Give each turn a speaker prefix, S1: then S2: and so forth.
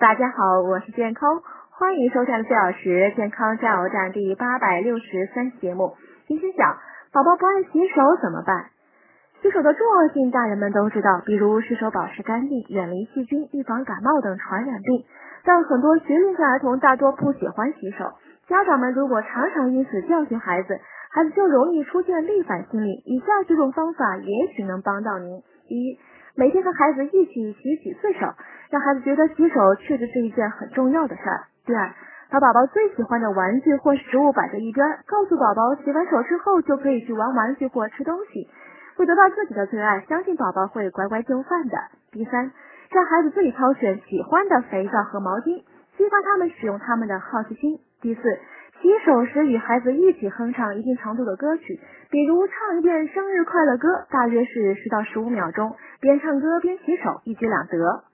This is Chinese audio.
S1: 大家好，我是健康，欢迎收看四小时健康加油站第八百六十三期节目。今天讲宝宝不爱洗手怎么办？洗手的重要性，大人们都知道，比如洗手保持干净，远离细菌，预防感冒等传染病。但很多学龄前儿童大多不喜欢洗手，家长们如果常常因此教训孩子，孩子就容易出现逆反心理。以下几种方法也许能帮到您：一、每天和孩子一起洗几次手，让孩子觉得洗手确实是一件很重要的事儿。第二，把宝宝最喜欢的玩具或食物摆在一边，告诉宝宝洗完手之后就可以去玩玩具或吃东西，会得到自己的最爱，相信宝宝会乖乖就范的。第三，让孩子自己挑选喜欢的肥皂和毛巾，激发他们使用他们的好奇心。第四。洗手时与孩子一起哼唱一定长度的歌曲，比如唱一遍生日快乐歌，大约是十到十五秒钟，边唱歌边洗手，一举两得。